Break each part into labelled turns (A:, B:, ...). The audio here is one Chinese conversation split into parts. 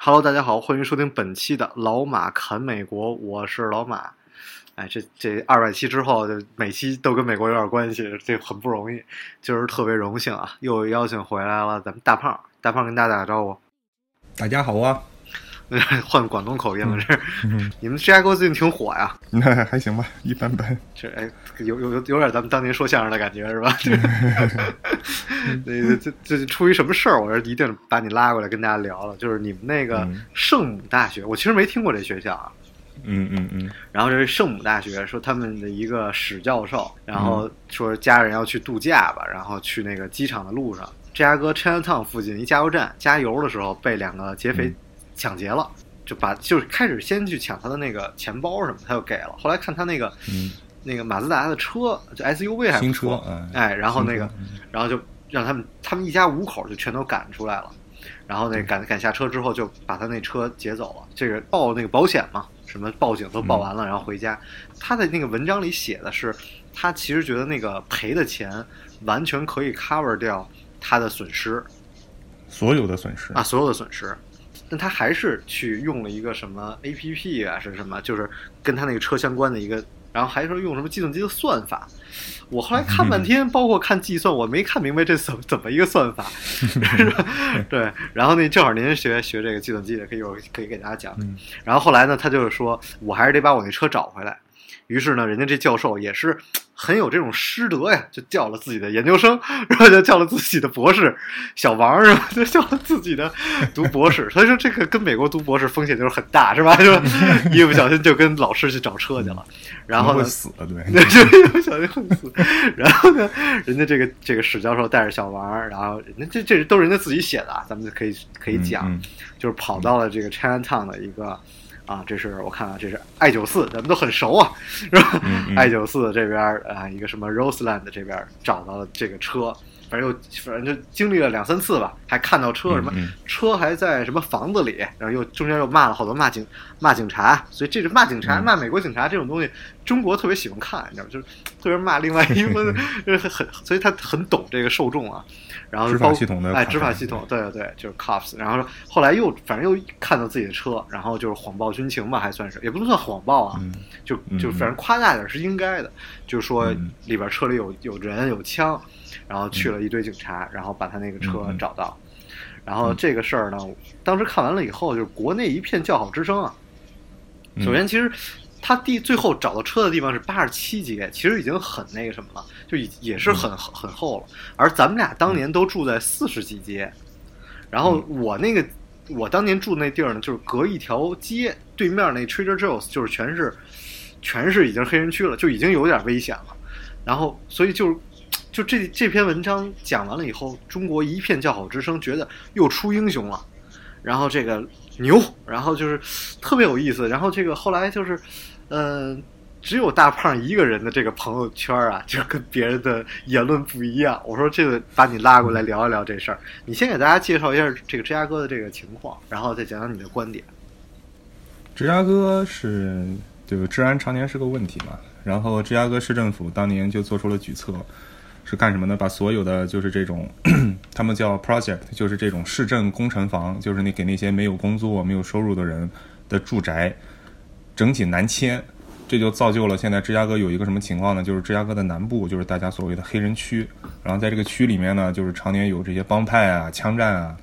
A: Hello，大家好，欢迎收听本期的《老马侃美国》，我是老马。哎，这这二百期之后，就每期都跟美国有点关系，这很不容易。就是特别荣幸啊，又邀请回来了咱们大胖，大胖跟大家打个招呼。
B: 大家好啊，
A: 换广东口音了，这、你们芝加哥最近挺火呀？
B: 那还行吧，一般般。
A: 这哎，有有有有点咱们当年说相声的感觉是吧？那个这这出于什么事儿？我这一定把你拉过来跟大家聊了。就是你们那个
B: 嗯
A: 圣母大学，我其实没听过这学校啊。
B: 嗯嗯嗯，
A: 然后这是圣母大学，说他们的一个史教授，然后说家人要去度假吧，然后去那个机场的路上，芝加哥 Chinatown 附近一加油站加油的时候，被两个劫匪
B: 嗯
A: 抢劫了，就把就是开始先去抢他的那个钱包什么，他就给了，后来看他那个、
B: 嗯
A: 那个马自达的车，就 SUV 还不
B: 新
A: 错
B: 车，嗯
A: 哎，然后那个然后就让他们他们一家五口就全都赶出来了，然后那赶赶下车之后就把他那车劫走了。这个报那个保险嘛，什么报警都报完了，然后回家。他的那个文章里写的是，他其实觉得那个赔的钱完全可以 cover 掉他的损失
B: 所有的损失
A: 啊，所有的损失。但他还是去用了一个什么 A P P 啊，是什么，就是跟他那个车相关的一个，然后还说用什么计算机的算法。我后来看半天，包括看计算，我没看明白这怎么怎么一个算法。对，然后那正好您学学这个计算机的，可以一会儿可以给大家讲。
B: 嗯
A: 然后后来呢，他就是说我还是得把我那车找回来。于是呢，人家这教授也是很有这种师德呀，就叫了自己的研究生，然后就叫了自己的博士，小王是吧？就叫了自己的读博士。所以说这个跟美国读博士风险就是很大，是吧？就一不小心就跟老师去找车去了，然后呢
B: 死了，对，
A: 对，就一不小心会死。然后呢，人家这个这个史教授带着小王，然后人家这这都是人家自己写的啊，咱们就可以可以讲，
B: 嗯
A: 就是跑到了这个 Chinatown 的一个啊，这是我看啊，这是 I 九四，咱们都很熟啊，是吧、i 九四这边啊，一个什么 Roseland 这边找到了这个车。反正又反正就经历了两三次吧，还看到车什么、车还在什么房子里，然后又中间又骂了好多骂警骂警察，所以这是骂警察、
B: 嗯
A: 骂美国警察这种东西，中国特别喜欢看，你知道吗？就是特别骂另外一个，就是很，所以他很懂这个受众啊。然后
B: 执法系统的
A: 哎，执法系统，对对对，就是 cops。然后后来又反正又看到自己的车，然后就是谎报军情吧，还算是，也不能算谎报啊，
B: 嗯
A: 就
B: 嗯
A: 就反正夸大点是应该的，就是说
B: 嗯
A: 里边车里有有人有枪，然后去了一堆警察，然后把他那个车找到。然后这个事儿呢，当时看完了以后，就是国内一片叫好之声啊。
B: 嗯
A: 首先，其实他第最后找到车的地方是八十七街，其实已经很那个什么了，就已也是很、很厚了。而咱们俩当年都住在四十几街，然后我那个我当年住那地儿呢，就是隔一条街对面那 Trader Joe's，就是全是全是已经黑人区了，就已经有点危险了。然后，所以就是。就这这篇文章讲完了以后，中国一片叫好之声，觉得又出英雄了。然后这个牛，然后就是特别有意思。然后这个后来就是，呃，只有大胖一个人的这个朋友圈啊，就跟别人的言论不一样。我说这个把你拉过来聊一聊这事儿，你先给大家介绍一下这个芝加哥的这个情况，然后再讲讲你的观点。
B: 芝加哥是这个治安常年是个问题嘛，然后芝加哥市政府当年就做出了举措，是干什么呢？把所有的就是这种他们叫 project，就是这种市政工程房，就是你给那些没有工作、没有收入的人的住宅，整体南迁。这就造就了现在芝加哥有一个什么情况呢？就是芝加哥的南部就是大家所谓的黑人区，然后在这个区里面呢，就是常年有这些帮派啊、枪战啊，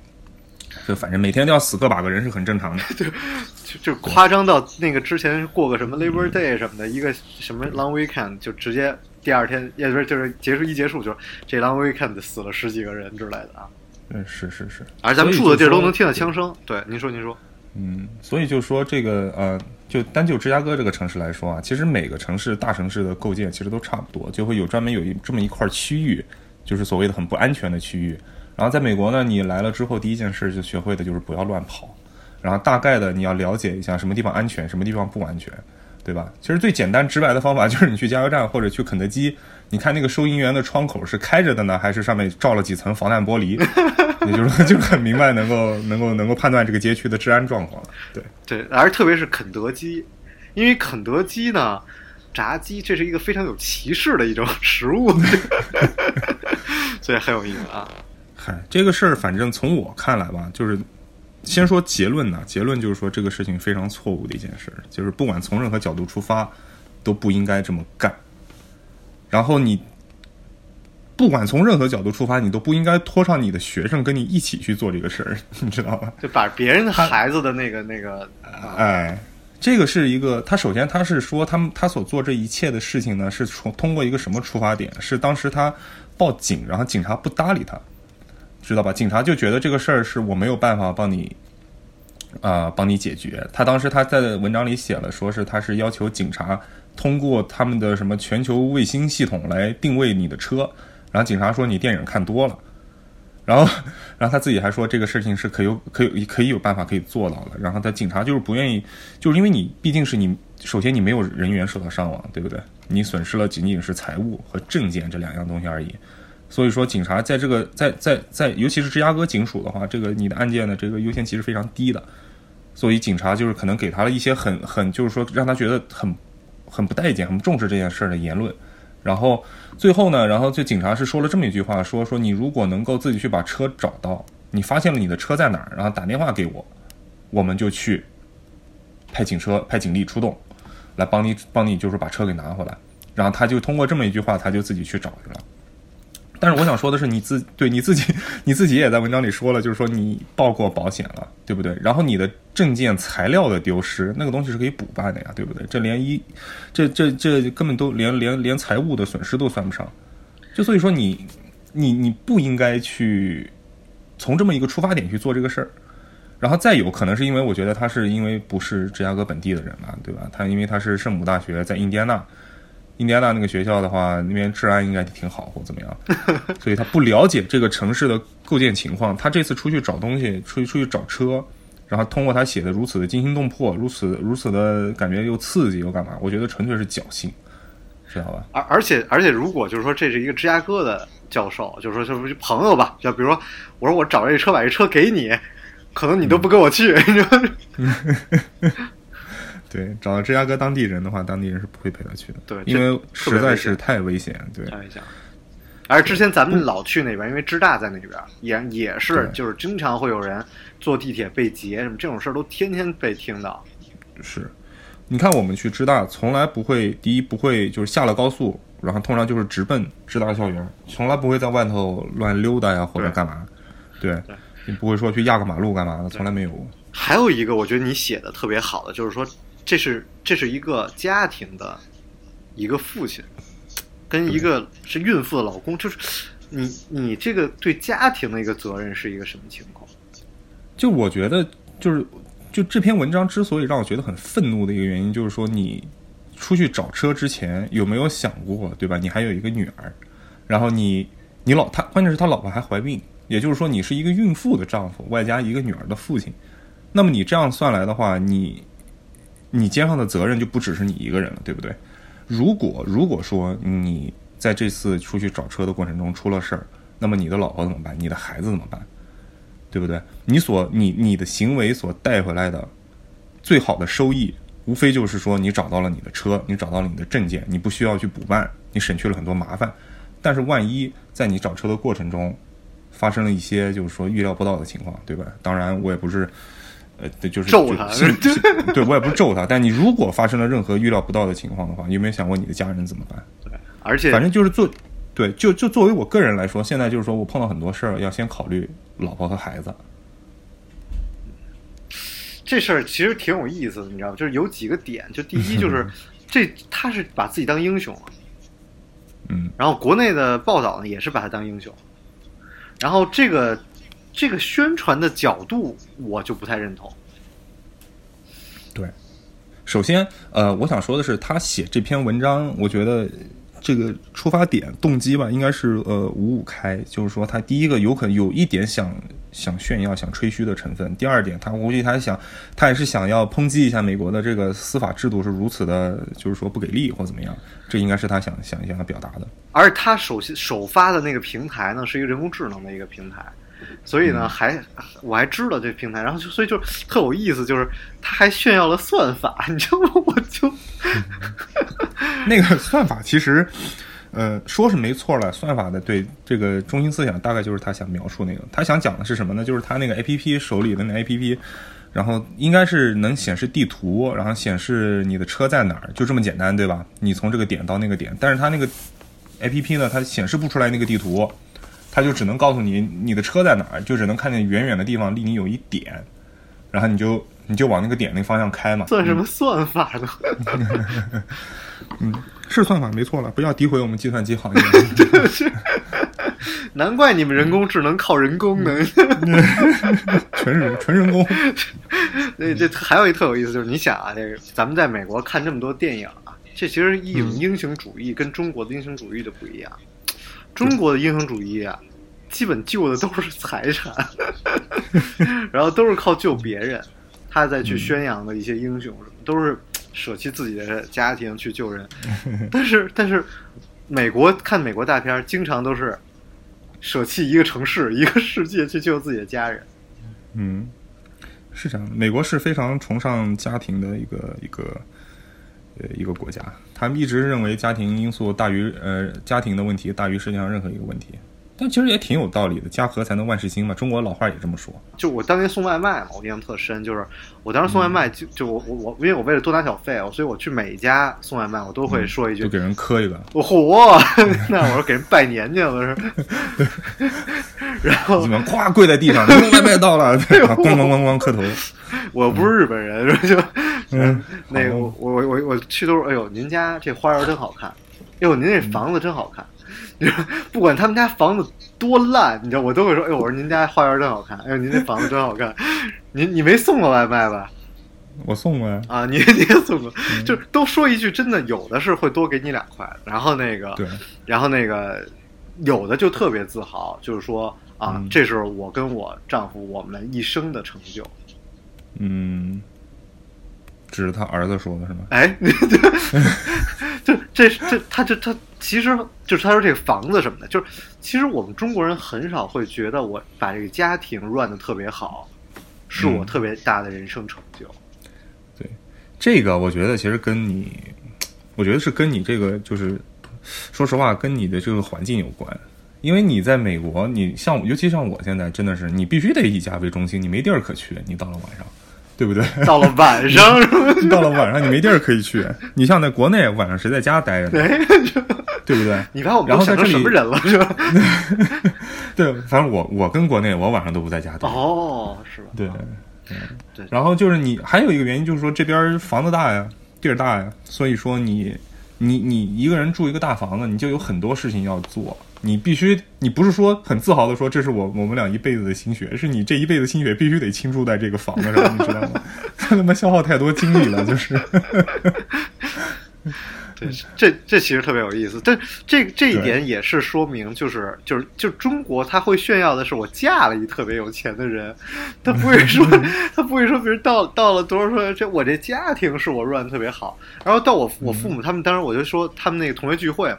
B: 就反正每天都要死个把个人是很正常的。
A: 就就夸张到那个之前过个什么 Labor Day 什么的，一个什么 Long Weekend 就直接第二天，也就是就是结束一结束就是这 Long Weekend 死了十几个人之类的啊。
B: 嗯，是是是，
A: 而咱们住的地儿都能听到枪声。对，您说您说，
B: 嗯，所以就说这个呃，就单就芝加哥这个城市来说啊，其实每个城市大城市的构建其实都差不多，就会有专门有一这么一块区域，就是所谓的很不安全的区域。然后在美国呢，你来了之后，第一件事就学会的就是不要乱跑。然后大概的你要了解一下什么地方安全，什么地方不安全，对吧？其实最简单直白的方法 就是你去加油站或者去肯德基，你看那个收银员的窗口是开着的呢，还是上面罩了几层防弹玻璃，也就是说 就很明白能够能够能够判断这个街区的治安状况了。对，
A: 对，而特别是肯德基，因为肯德基呢，炸鸡这是一个非常有歧视的一种食物，所以很有意思啊。
B: 嗨，这个事儿反正从我看来吧，就是先说结论呢，结论就是说这个事情非常错误的一件事，就是不管从任何角度出发，都不应该这么干。然后你不管从任何角度出发，你都不应该拖上你的学生跟你一起去做这个事儿，你知道吧？
A: 就把别人的孩子的那个那个，
B: 哎，这个是一个，他首先他是说他们他所做这一切的事情呢，是从通过一个什么出发点？是当时他报警，然后警察不搭理他，知道吧？警察就觉得这个事儿是我没有办法帮你啊、帮你解决。他当时他在文章里写了，说是他是要求警察通过他们的什么全球卫星系统来定位你的车，然后警察说你电影看多了。然后，然后他自己还说这个事情是可有可有可以有办法可以做到的。然后他警察就是不愿意，就是因为你毕竟是你，首先你没有人员受到伤亡，对不对？你损失了仅仅是财物和证件这两样东西而已。所以说，警察在这个在在在，尤其是芝加哥警署的话，这个你的案件的这个优先级是非常低的。所以警察就是可能给他了一些很很就是说让他觉得很很不待见、很不重视这件事儿的言论。然后最后呢，然后就警察是说了这么一句话，说说你如果能够自己去把车找到，你发现了你的车在哪儿，然后打电话给我，我们就去派警车、派警力出动，来帮你帮你就是把车给拿回来。然后他就通过这么一句话，他就自己去找去了。但是我想说的是，你自对你自己，你自己也在文章里说了，就是说你报过保险了，对不对？然后你的证件材料的丢失，那个东西是可以补办的呀，对不对？这连一，这这这根本都连连连财务的损失都算不上，就所以说你你你不应该去从这么一个出发点去做这个事儿。然后再有可能是因为我觉得他是因为不是芝加哥本地的人嘛，对吧？他因为他是圣母大学在印第安纳。印第安纳那个学校的话，那边治安应该挺好或怎么样，所以他不了解这个城市的构建情况。他这次出去找东西，出去出去找车，然后通过他写的如此的惊心动魄，如此如此的感觉又刺激又干嘛？我觉得纯粹是侥幸，知道吧？
A: 而而且而且，如果就是说这是一个芝加哥的教授，就是说就是朋友吧，就比如说我说我找这车把这车给你，可能你都不跟我去？
B: 对，找到芝加哥当地人的话，当地人是不会陪他去的，
A: 对
B: 因为实在是太危险。对，
A: 开玩笑。而之前咱们老去那边，因为芝大在那边，也也是就是经常会有人坐地铁被劫什么这种事儿，都天天被听到。
B: 是，你看我们去芝大，从来不会，第一不会就是下了高速，然后通常就是直奔芝大校园，从来不会在外头乱溜达呀或者干嘛，对
A: 对
B: 你不会说去压个马路干嘛的，从来没有。
A: 还有一个我觉得你写的特别好的，就是说这是这是一个家庭的一个父亲，跟一个是孕妇的老公，就是你你这个对家庭的一个责任是一个什么情况？
B: 就我觉得，就是就这篇文章之所以让我觉得很愤怒的一个原因，就是说你出去找车之前有没有想过，对吧？你还有一个女儿，然后你你老他关键是他老婆还怀孕，也就是说你是一个孕妇的丈夫，外加一个女儿的父亲。那么你这样算来的话，你你肩上的责任就不只是你一个人了，对不对？如果如果说你在这次出去找车的过程中出了事儿，那么你的老婆怎么办？你的孩子怎么办？对不对？你所你你的行为所带回来的最好的收益，无非就是说你找到了你的车，你找到了你的证件，你不需要去补办，你省去了很多麻烦。但是万一在你找车的过程中发生了一些就是说预料不到的情况，对吧？当然我也不是。呃，对，就是
A: 咒他
B: 是 是对我也不是咒他，但你如果发生了任何预料不到的情况的话，你有没有想过你的家人怎么办？
A: 对，而且
B: 反正就是做，对，就就作为我个人来说，现在就是说我碰到很多事儿，要先考虑老婆和孩子。
A: 这事儿其实挺有意思的，你知道吗？就是有几个点，就第一就是这他是把自己当英雄了，
B: 嗯，
A: 然后国内的报道呢也是把他当英雄，然后这个这个宣传的角度我就不太认同。
B: 对。首先，呃，我想说的是，他写这篇文章，我觉得这个出发点动机吧，应该是呃五五开，就是说他第一个有可能有一点想想炫耀、想吹嘘的成分。第二点，他估计他想，他也是想要抨击一下美国的这个司法制度是如此的，就是说不给力或怎么样。这应该是他想想想要表达的。
A: 而他首先首发的那个平台呢，是一个人工智能的一个平台，所以呢，还我还知道这平台，然后就所以就特有意思，就是他还炫耀了算法，你知道吗？我就
B: 那个算法其实，呃，说是没错了。算法的对这个中心思想大概就是他想描述那个，他想讲的是什么呢？就是他那个 A P P 手里的那 A P P，然后应该是能显示地图，然后显示你的车在哪儿，就这么简单，对吧？你从这个点到那个点，但是它那个 A P P 呢，它显示不出来那个地图，它就只能告诉你你的车在哪儿，就只能看见远远的地方离你有一点，然后你就你就往那个点那个方向开嘛。
A: 算什么算法呢？
B: 嗯是算法没错了，不要诋毁我们计算机行业。
A: 难怪你们人工智能靠人工呢。
B: 纯人纯人工。
A: 那这还有一特有意思，就是你想啊，这个咱们在美国看这么多电影啊，这其实一种英雄主义跟中国的英雄主义的不一样。中国的英雄主义啊，基本救的都是财产，然后都是靠救别人，他再去宣扬的一些英雄什么，都是舍弃自己的家庭去救人。但是但是，美国看美国大片儿，经常都是舍弃一个城市、一个世界去救自己的家人。
B: 嗯，是这样的。美国是非常崇尚家庭的一个一个呃一个国家，他们一直认为家庭因素大于呃家庭的问题大于世界上任何一个问题。但其实也挺有道理的，家和才能万事兴嘛。中国老话也这么说。
A: 就我当年送外卖嘛，我印象特深，就是我当时送外卖就就我我我，因为我为了多拿小费，所以我去每一家送外卖，我都会说一句，
B: 就给人磕一个。
A: 我嚯，那我说给人拜年去了是。然后
B: 你们咵跪在地上，外卖到了，咣咣咣咣磕头。
A: 我不是日本人，就嗯，那个我我我我去都是，哎呦，您家这花园真好看，哎呦，您这房子真好看。不管他们家房子多烂，你知道，我都会说：“哎，我说您家花园真好看，哎呦，您这房子真好看。”您你没送过外卖吧？
B: 我送过呀。
A: 啊，你你也送过，就都说一句，真的有的是会多给你两块，然后那个，
B: 对，
A: 然后那个有的就特别自豪，就是说啊，这是我跟我丈夫我们一生的成就。
B: 嗯，这是他儿子说的是吗？
A: 哎，就这这他这他。其实就是他说这个房子什么的，就是其实我们中国人很少会觉得我把这个家庭乱的特别好，是我特别大的人生成就。
B: 对，这个我觉得其实跟你，我觉得是跟你这个就是，说实话跟你的这个环境有关。因为你在美国，你像尤其像我现在，真的是你必须得以家为中心，你没地儿可去。你到了晚上。对不对？
A: 到了晚上，
B: 到了晚上你没地儿可以去。你像在国内，晚上谁在家待着呢？对不对？
A: 你把我
B: 然后在这里
A: 什么人了 是吧？
B: 对，反正我我跟国内，我晚上都不在家待。
A: 哦，是吧？
B: 对，
A: 对。
B: 然后就是你还有一个原因，就是说这边房子大呀，地儿大呀，所以说你你你一个人住一个大房子，你就有很多事情要做。你必须，你不是说很自豪的说这是我我们俩一辈子的心血，是你这一辈子心血必须得倾注在这个房子上，你知道吗？他他妈消耗太多精力了，就是。
A: 对，这这其实特别有意思，但这这一点也是说明，就是就是就中国他会炫耀的是我嫁了一特别有钱的人，他不会说 他不会说，比如到到了多少岁，这我这家庭是我 run 特别好，然后到我我父母他们当时我就说他们那个同学聚会嘛。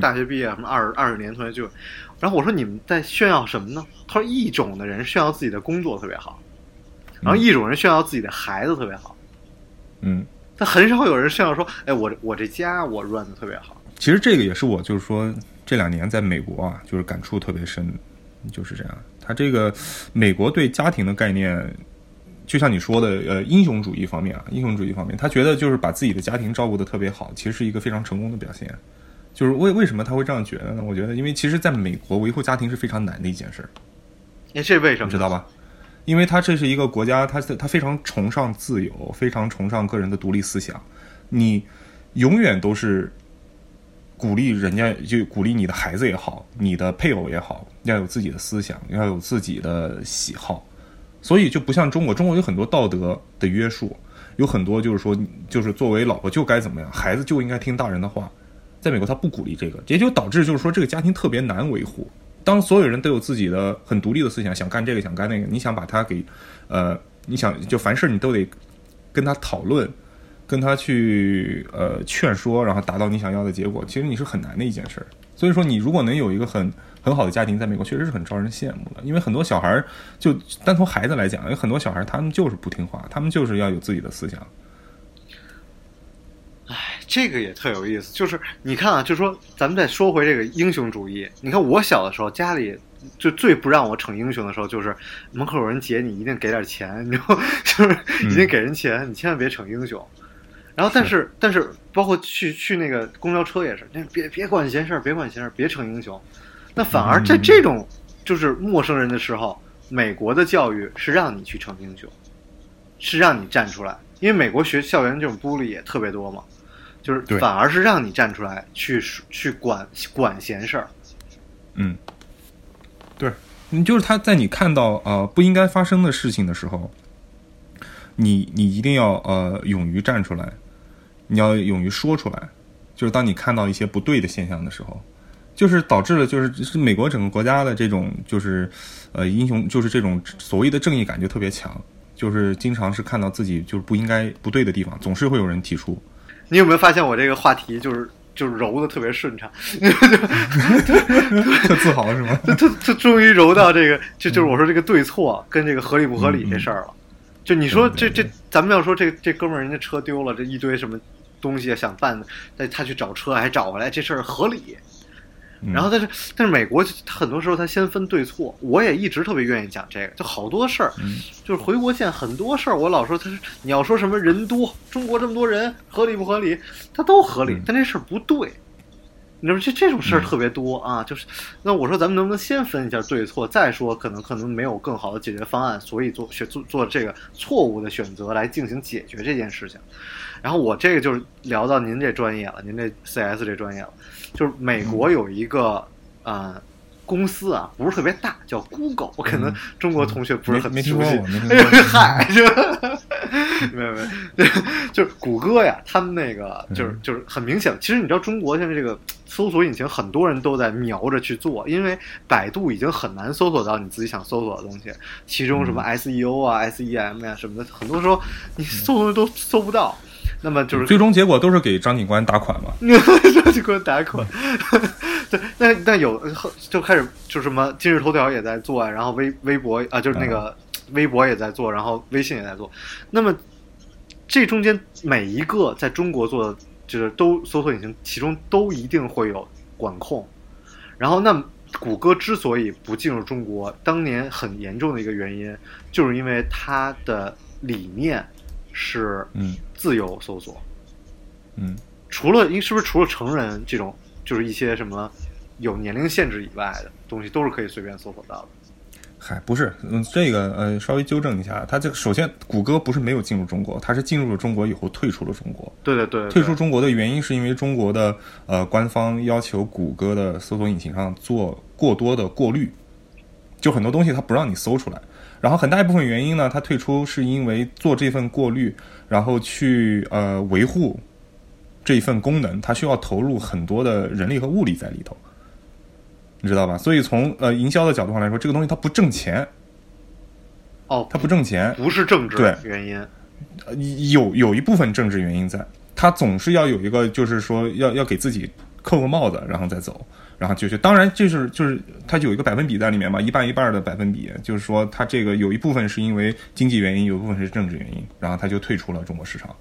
A: 大学毕业什么二二十年同学聚会，然后我说你们在炫耀什么呢？他说一种的人炫耀自己的工作特别好，然后一种人炫耀自己的孩子特别好，
B: 嗯，
A: 但很少有人炫耀说，哎，我我这家我 run 的特别好。
B: 其实这个也是我就是说这两年在美国啊，就是感触特别深，就是这样。他这个美国对家庭的概念，就像你说的，呃，英雄主义方面啊，英雄主义方面，他觉得就是把自己的家庭照顾的特别好，其实是一个非常成功的表现。就是为为什么他会这样觉得呢？我觉得，因为其实在美国维护家庭是非常难的一件事儿。
A: 那，这为什么
B: 知道吧？因为他这是一个国家，他他非常崇尚自由，非常崇尚个人的独立思想。你永远都是鼓励人家，就鼓励你的孩子也好，你的配偶也好，要有自己的思想，要有自己的喜好。所以就不像中国，中国有很多道德的约束，有很多就是说，就是作为老婆就该怎么样，孩子就应该听大人的话。在美国他不鼓励这个，也就导致就是说这个家庭特别难维护。当所有人都有自己的很独立的思想，想干这个想干那个，你想把他给，呃，你想就凡事你都得跟他讨论，跟他去呃劝说，然后达到你想要的结果，其实你是很难的一件事儿。所以说，你如果能有一个很很好的家庭，在美国确实是很招人羡慕的。因为很多小孩儿，就单从孩子来讲，有很多小孩儿他们就是不听话，他们就是要有自己的思想。
A: 这个也特有意思，就是你看啊，就说咱们再说回这个英雄主义。你看我小的时候，家里就最不让我逞英雄的时候，就是门口有人劫你，一定给点钱，你知道？就是一定给人钱，你千万别逞英雄。然后，但是但是，包括去去那个公交车也是，那别别管闲事儿，别管闲事儿，别逞英雄。那反而在这种就是陌生人的时候，美国的教育是让你去逞英雄，是让你站出来，因为美国学校园这种 bully 也特别多嘛。就是反而是让你站出来去去管管闲事儿，
B: 嗯，对，你就是他在你看到呃不应该发生的事情的时候，你你一定要呃勇于站出来，你要勇于说出来。就是当你看到一些不对的现象的时候，就是导致了就是是美国整个国家的这种就是呃英雄就是这种所谓的正义感就特别强，就是经常是看到自己就是不应该不对的地方，总是会有人提出。
A: 你有没有发现我这个话题就是就是揉的特别顺畅？
B: 特自豪是吗？
A: 他他他终于揉到这个，就就是我说这个对错跟这个合理不合理这事儿了。就你说这这，咱们要说这这哥们儿人家车丢了，这一堆什么东西想办的，那他去找车还找回来，这事儿合理。然后但是但是美国他很多时候他先分对错，我也一直特别愿意讲这个，就好多事儿，就是回国线很多事儿，我老说他是你要说什么人多，中国这么多人合理不合理，他都合理，但这事儿不对。你知道这这种事儿特别多啊，就是那我说咱们能不能先分一下对错，再说可能可能没有更好的解决方案，所以做选做做这个错误的选择来进行解决这件事情。然后我这个就是聊到您这专业了，您这 CS 这专业了，就是美国有一个呃公司啊，不是特别大，叫 Google，我可能中国同学不是很熟悉
B: 说过，没听
A: 哎呦
B: 说过。
A: 嗨，就没有没有，就是谷歌呀，他们那个就是
B: 嗯
A: 就是很明显，其实你知道中国现在这个搜索引擎很多人都在瞄着去做，因为百度已经很难搜索到你自己想搜索的东西，其中什么
B: 嗯。
A: SEO 啊、SEM 呀、什么的，很多时候你搜都搜不到。那么就是
B: 最终结果都是给张警官打款嘛。
A: 这就给我打款。对，那那有后就开始就什么今日头条也在做啊，然后微微博啊，就是那个微博也在做，然后微信也在做。那么这中间每一个在中国做的，就是都搜索引擎，其中都一定会有管控。然后，那谷歌之所以不进入中国，当年很严重的一个原因，就是因为它的理念是
B: 嗯
A: 自由搜索。
B: 嗯，
A: 除了，因是不是除了成人这种，就是一些什么有年龄限制以外的东西，都是可以随便搜索到的？
B: 嗨，不是，嗯，这个呃，稍微纠正一下，它这个首先，谷歌不是没有进入中国，它是进入了中国以后退出了中国。
A: 对对对对
B: 退出中国的原因是因为中国的呃官方要求谷歌的搜索引擎上做过多的过滤，就很多东西它不让你搜出来。然后很大一部分原因呢，他退出是因为做这份过滤，然后去呃维护这一份功能，他需要投入很多的人力和物力在里头，你知道吧？所以从呃营销的角度上来说，这个东西它不挣钱，
A: 哦，
B: 它不挣钱，
A: 不是政治。原因，
B: 呃有有一部分政治原因在，他总是要有一个，就是说要要给自己扣个帽子，然后再走，然后就是当然就是就是它有一个百分比在里面嘛，一半一半的百分比，就是说它这个有一部分是因为经济原因，有一部分是政治原因，然后它就退出了中国市场，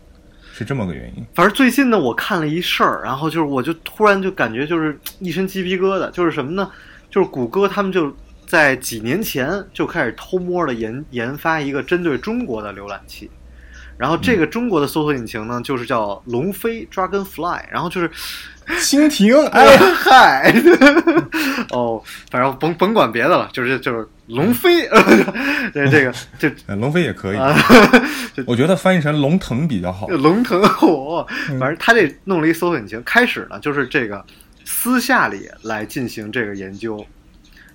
B: 是这么个原因。
A: 反正最近呢，我看了一事儿，然后就是我就突然就感觉就是一身鸡皮疙瘩，就是什么呢？就是谷歌他们就在几年前就开始偷摸的研研发一个针对中国的浏览器。然后这个中国的搜索引擎呢，就是叫龙飞 （Dragonfly），然后就是
B: 蜻蜓，
A: 哎呀。嗨，哦，反正甭甭管别的了，就是就是龙飞，这这个这
B: 呃龙飞也可以，
A: 啊，
B: 我觉得翻译成龙腾比较好。
A: 龙腾火，反正他这弄了一搜索引擎，开始呢就是这个私下里来进行这个研究，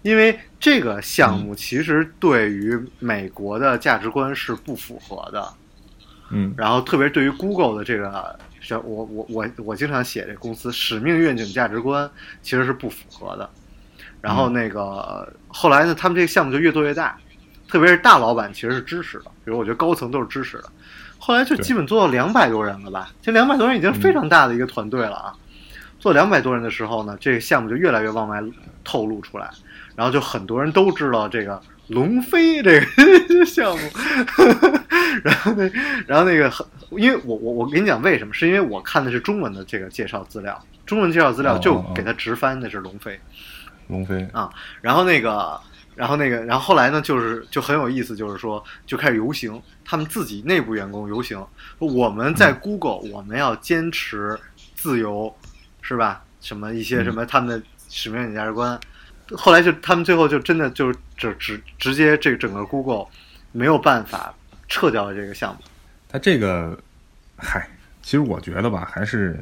A: 因为这个项目其实对于美国的价值观是不符合的。
B: 嗯
A: 然后特别对于 Google 的这个，是我我我我经常写这公司使命、愿景、价值观其实是不符合的。然后那个、后来呢，他们这个项目就越做越大，特别是大老板其实是支持的，比如我觉得高层都是支持的。后来就基本做到两百多人了吧？这两百多人已经非常大的一个团队了啊！做两百多人的时候呢，这个项目就越来越往外透露出来，然后就很多人都知道这个龙飞这个 项目，然后那然后那个很，因为我我我跟你讲为什么，是因为我看的是中文的这个介绍资料，中文介绍资料就给他直翻的是龙飞，
B: 龙飞。
A: 啊，然后那个，然后那个，然后后来呢，就是就很有意思，就是说就开始游行，他们自己内部员工游行，说我们在 Google，、我们要坚持自由，是吧？什么一些什么他们的使命与价值观。后来就他们最后就真的就直直直接这整个 Google 没有办法撤掉了这个项目。
B: 它这个，嗨，其实我觉得吧，还是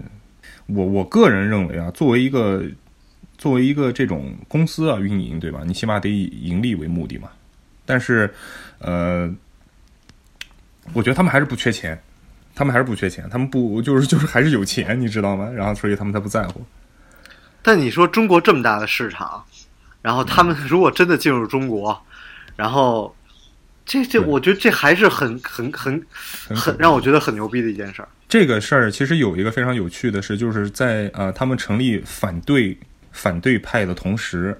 B: 我我个人认为啊，作为一个作为一个这种公司啊运营，对吧？你起码得以盈利为目的嘛。但是，呃，我觉得他们还是不缺钱，他们还是不缺钱，他们不就是就是还是有钱，你知道吗？然后所以他们才不在乎。
A: 但你说中国这么大的市场，然后他们如果真的进入中国，然后这这，我觉得这还是很很很很让我觉得很牛逼的一件事儿。
B: 这个事儿其实有一个非常有趣的是，就是在呃他们成立反对反对派的同时，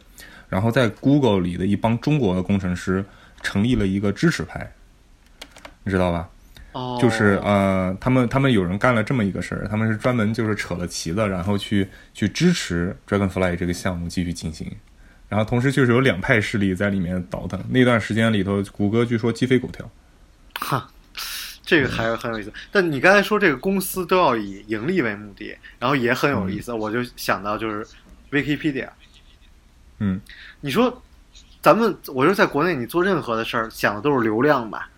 B: 然后在 Google 里的一帮中国的工程师成立了一个支持派，你知道吧？
A: 哦，
B: 就是呃，他们他们有人干了这么一个事儿，他们是专门就是扯了旗子，然后去去支持 Dragonfly 这个项目继续进行，然后同时就是有两派势力在里面倒腾。那段时间里头，谷歌据说鸡飞狗跳。
A: 哈，这个还是很有意思。但你刚才说这个公司都要以盈利为目的，然后也很有意思，我就想到就是 Wikipedia。
B: 嗯，
A: 你说咱们，我说在国内你做任何的事儿，想的都是流量吧？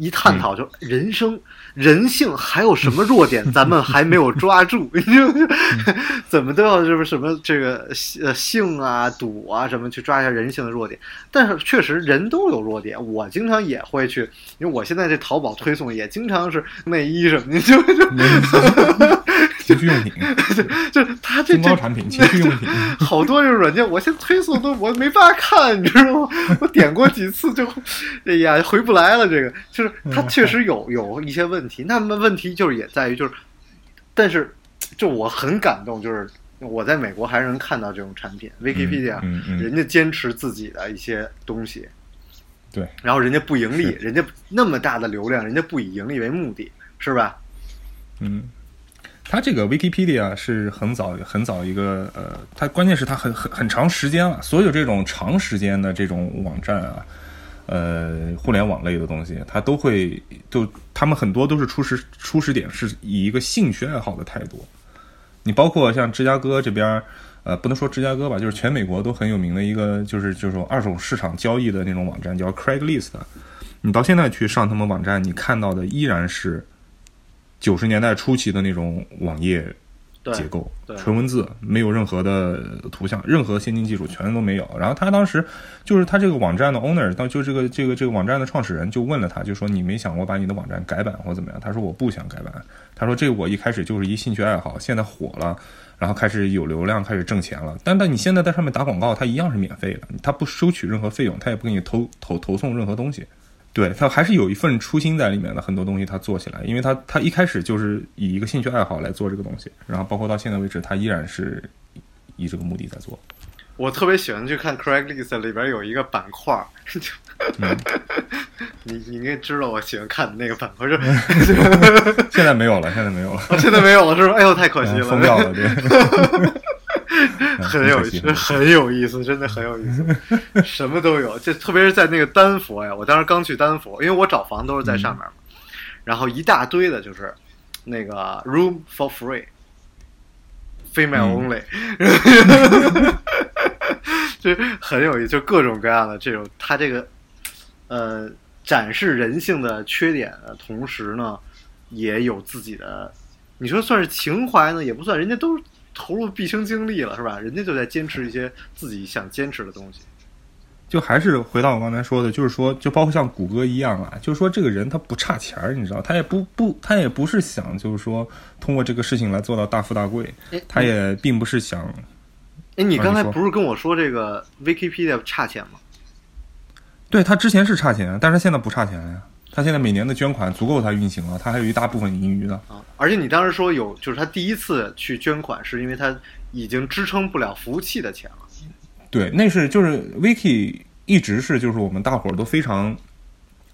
A: 一探讨就人生、人性还有什么弱点，咱们还没有抓住，你知道吗？怎么都要是不是什么这个呃性啊、赌啊什么去抓一下人性的弱点。但是确实人都有弱点，我经常也会去，因为我现在这淘宝推送也经常是内衣什么你，就就
B: 情趣用品，
A: 就他这这
B: 中高产品，情趣用品。
A: 好多这种软件，我现在推送都我没法看，你知道吗？我点过几次就，哎呀，回不来了。这个就是它确实有有一些问题，那么问题就是也在于就是，但是就我很感动，就是我在美国还是能看到这种产品，Wikipedia，、
B: 嗯嗯
A: 人家坚持自己的一些东西，
B: 对，
A: 然后人家不盈利，人家那么大的流量，人家不以盈利为目的，是吧？
B: 嗯，它这个 Wikipedia 是很早很早一个呃，它关键是它很很很长时间了，所有这种长时间的这种网站啊，呃，互联网类的东西，它都会就他们很多都是初始初始点是以一个兴趣爱好的态度。你包括像芝加哥这边，呃，不能说芝加哥吧，就是全美国都很有名的一个，就是就是二手市场交易的那种网站，叫 Craigslist。你到现在去上他们网站，你看到的依然是九十年代初期的那种网页结构，纯文字，没有任何的图像，任何先进技术全都没有。然后他当时就是他这个网站的 owner，当就这个这个这个网站的创始人就问了他，就说你没想过把你的网站改版或怎么样？他说我不想改版。他说这我一开始就是一兴趣爱好，现在火了，然后开始有流量，开始挣钱了。但但你现在在上面打广告，它一样是免费的，它不收取任何费用，它也不给你投投投送任何东西。对他还是有一份初心在里面的，很多东西他做起来，因为他他一开始就是以一个兴趣爱好来做这个东西，然后包括到现在为止，他依然是以这个目的在做。
A: 我特别喜欢去看 Craigslist 里边有一个板块
B: 嗯。
A: 你你应该知道我喜欢看的那个板块，是
B: 现在没有了，现在没有了，
A: 哦现在没有了，是吧？哎呦，太可惜了，
B: 疯掉了，对，
A: 很有意思，很有意思，真的很有意思，什么都有。这特别是在那个丹佛呀，我当时刚去丹佛，因为我找房都是在上面嘛，然后一大堆的就是那个 room for free，female
B: 嗯。
A: only，就很有意思，就各种各样的这种，他这个呃展示人性的缺点的同时呢，也有自己的，你说算是情怀呢，也不算，人家都投入毕生精力了，是吧？人家就在坚持一些自己想坚持的东西。
B: 就还是回到我刚才说的，就是说，就包括像谷歌一样啊，就是说这个人他不差钱儿，你知道，他也不不，他也不是想就是说通过这个事情来做到大富大贵
A: 哎，
B: 他也并不是想，
A: 哎，你刚才不是跟我说这个 Wikipedia 差钱吗？
B: 对他之前是差钱，但是现在不差钱呀，他现在每年的捐款足够他运行了，他还有一大部分盈余呢。
A: 啊，而且你当时说有，就是他第一次去捐款，是因为他已经支撑不了服务器的钱了。
B: 对，那是就是 Wiki 一直是就是我们大伙儿都非常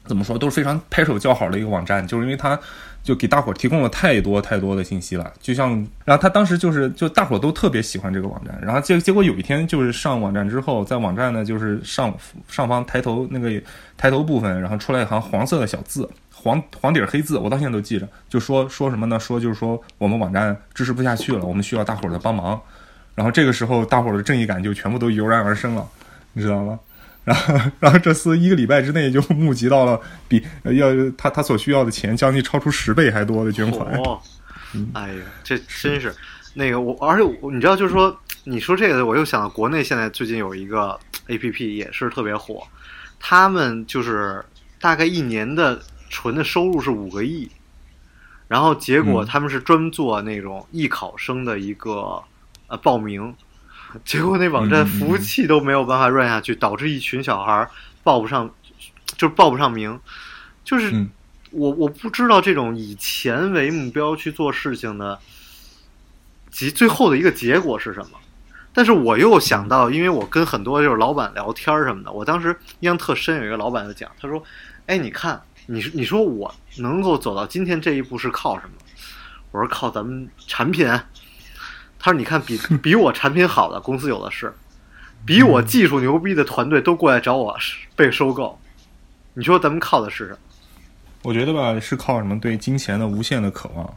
B: 怎么说都是非常拍手叫好的一个网站，就是因为它就给大伙提供了太多太多的信息了。就像然后他当时就是就大伙都特别喜欢这个网站，然后结结果有一天就是上网站之后，在网站呢就是上上方抬头那个抬头部分，然后出来一行黄色的小字。黄黄底儿黑字，我到现在都记着，就说说什么呢？说就是说我们网站支持不下去了，我们需要大伙儿的帮忙。然后这个时候，大伙儿的正义感就全部都油然而生了，你知道吗？然后，然后这厮一个礼拜之内就募集到了比呃要他他所需要的钱将近超出十倍还多的捐款。
A: 哦，哎呀，这真是那个我，而且我你知道，就是说，你说这个，我又想到国内现在最近有一个 A P P 也是特别火，他们就是大概一年的纯的收入是五个亿，然后结果
B: 嗯
A: 他们是专做那种艺考生的一个呃报名，结果那网站服务器都没有办法 run 下去，导致一群小孩儿报不上，就是报不上名，就是。
B: 嗯
A: 我我不知道这种以钱为目标去做事情的，及最后的一个结果是什么。但是我又想到，因为我跟很多就是老板聊天儿什么的，我当时印象特深，有一个老板就讲，他说：“哎，你看，你说你说我能够走到今天这一步是靠什么？”我说：“靠咱们产品。”他说：“你看，比 比我产品好的公司有的是，比我技术牛逼的团队都过来找我被收购。你说咱们靠的是什么？”
B: 我觉得吧，是靠什么对金钱的无限的渴望。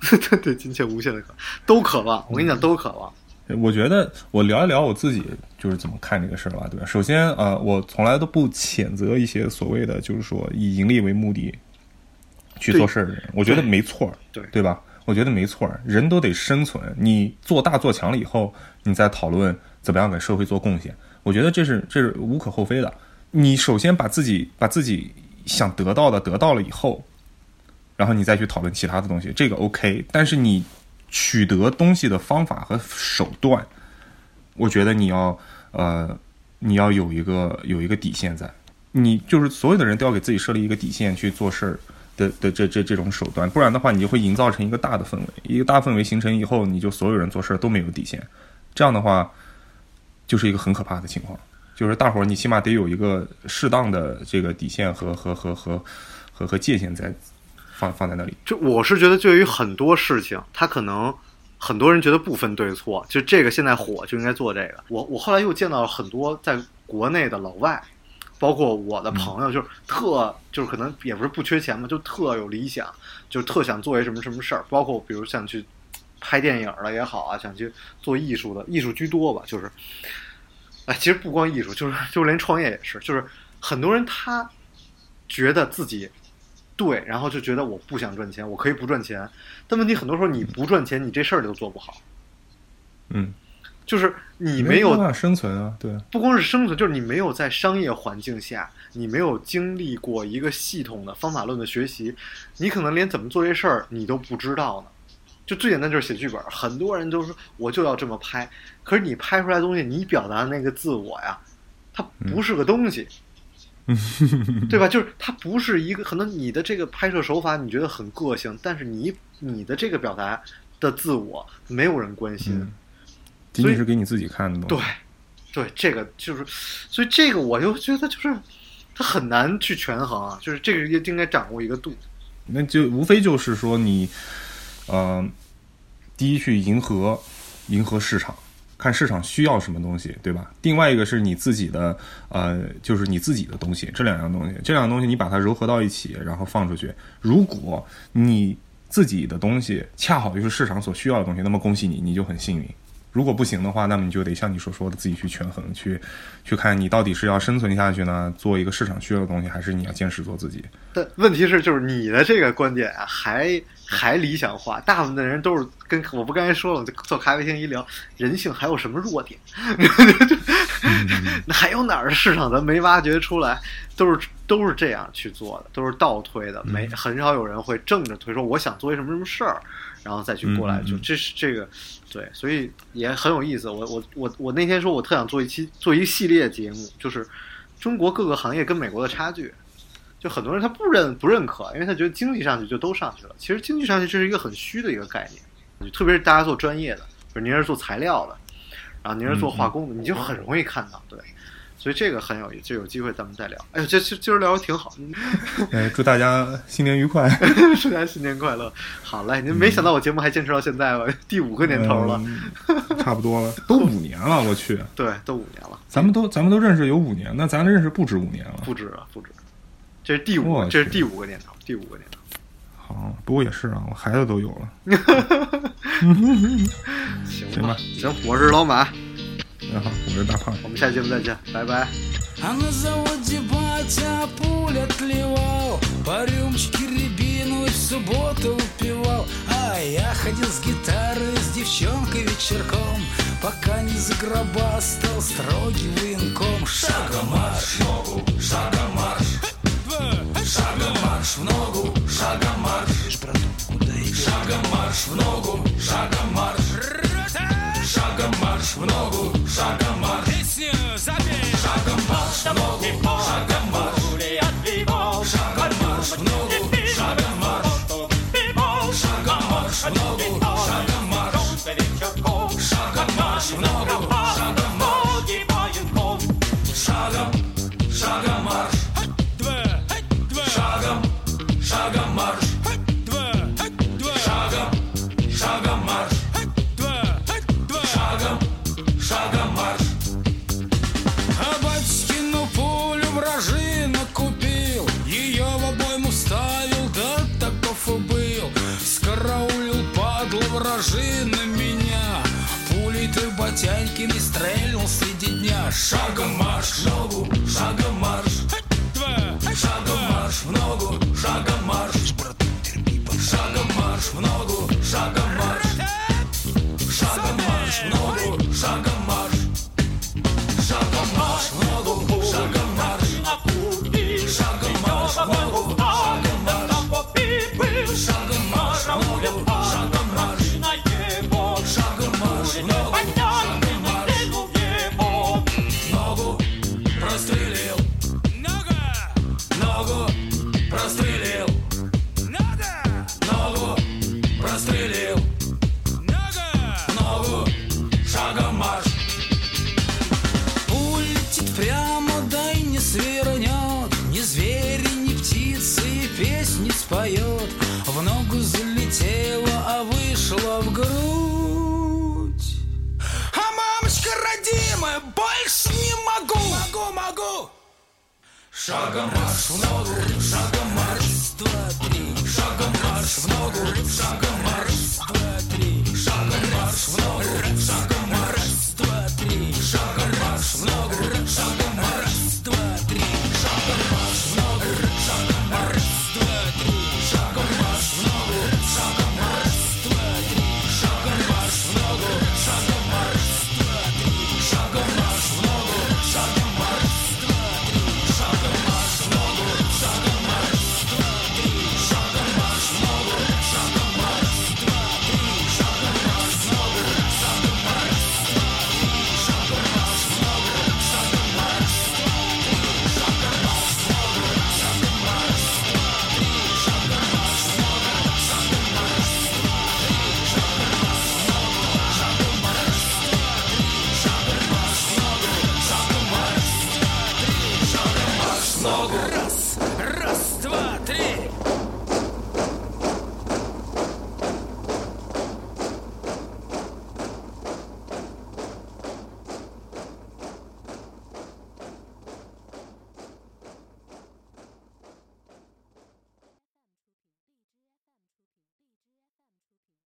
A: 对 对，金钱无限的渴，都渴望。我跟你讲，都渴望。
B: 我觉得我聊一聊我自己就是怎么看这个事儿吧，对吧？首先，呃，我从来都不谴责一些所谓的就是说以盈利为目的去做事儿的人，我觉得没错，
A: 对
B: 对吧？我觉得没错，人都得生存。你做大做强了以后，你再讨论怎么样给社会做贡献，我觉得这是这是无可厚非的。你首先把自己把自己想得到的得到了以后，然后你再去讨论其他的东西，这个 OK。但是你取得东西的方法和手段，我觉得你要呃，你要有一个有一个底线在。你就是所有的人都要给自己设立一个底线去做事儿的的这这这种手段，不然的话，你就会营造成一个大的氛围。一个大氛围形成以后，你就所有人做事都没有底线，这样的话，就是一个很可怕的情况。就是大伙儿，你起码得有一个适当的这个底线和和和和和和界限在放放在那里。
A: 就我是觉得，对于很多事情，他可能很多人觉得不分对错，就这个现在火就应该做这个。我我后来又见到了很多在国内的老外，包括我的朋友，就是特就是可能也不是不缺钱嘛，就特有理想，就特想做一什么什么事儿，包括比如想去拍电影了也好啊，想去做艺术的，艺术居多吧，就是。哎，其实不光艺术，就是就是连创业也是，就是很多人他觉得自己对，然后就觉得我不想赚钱，我可以不赚钱，但问题很多时候你不赚钱，你这事儿都做不好，
B: 嗯，
A: 就是你没有
B: 没办法生存啊，对。
A: 不光是生存，就是你没有在商业环境下，你没有经历过一个系统的方法论的学习，你可能连怎么做这事儿你都不知道呢。就最简单就是写剧本，很多人都说我就要这么拍，可是你拍出来的东西，你表达的那个自我呀，它不是个东西，对吧？就是它不是一个，可能你的这个拍摄手法你觉得很个性，但是你你的这个表达的自我没有人关心。
B: 嗯仅仅是给你自己看的东
A: 对
B: 西。，
A: 对，这个就是，所以这个我就觉得就是，它很难去权衡啊，就是这个也应该掌握一个度。
B: 那就无非就是说你，呃，第一去迎合迎合市场，看市场需要什么东西，对吧？另外一个是你自己的，呃，就是你自己的东西，这两样东西，这两样东西你把它糅合到一起，然后放出去。如果你自己的东西恰好就是市场所需要的东西，那么恭喜你，你就很幸运。如果不行的话，那么你就得像你所说的自己去权衡，去去看你到底是要生存下去呢，做一个市场需要的东西，还是你要坚持做自己。
A: 但问题是，就是你的这个观点啊，还还理想化，大部分的人都是跟我不刚才说了，就做咖啡厅一聊，人性还有什么弱点？那还有哪儿的市场咱没挖掘出来？都是都是这样去做的，都是倒推的，没很少有人会正着推说我想做一什么什么事儿，然后再去过来就这是这个对，所以也很有意思。我我我我那天说我特想做一期做一系列节目，就是中国各个行业跟美国的差距。就很多人他不认不认可，因为他觉得经济上去就都上去了。其实经济上去这是一个很虚的一个概念，特别是大家做专业的，比如您是做材料的，然后您是做化工的，你就很容易看到。对，所以这个很有意思，就有机会咱们再聊。哎呦，这这今儿聊的挺好，
B: 哎，祝大家新年愉快。
A: 祝大家新年快乐。好嘞，您没想到我节目还坚持到现在吧？第五个年头了，
B: 嗯差不多了，都五年了，我去，
A: 对，都五年了，
B: 咱们都咱们都认识有五年，那咱认识不止五年了。
A: 不止啊，不止。这是第五这是第五个年头，第五个年头。
B: 好，不过也是啊，我孩子都有了。
A: 行
B: 行吧
A: 行，我是老马，
B: 然后我是大胖。
A: 我们下期节目再见，拜拜。
C: А на заводе батя пуль отливал По рюмочке рябину и в субботу выпивал А я ходил с гитарой с девчонкой вечерком Пока не загробастал строгий военком Шагом марш, ногу, шагом марш Шагом марш в ногу, шагом марш Шагом марш в ногу, шагом марш Шагом марш в ногу, шагом марш Песню запей Шагом марш в ногу, шагом марш Chaga mais logo, chaga mais.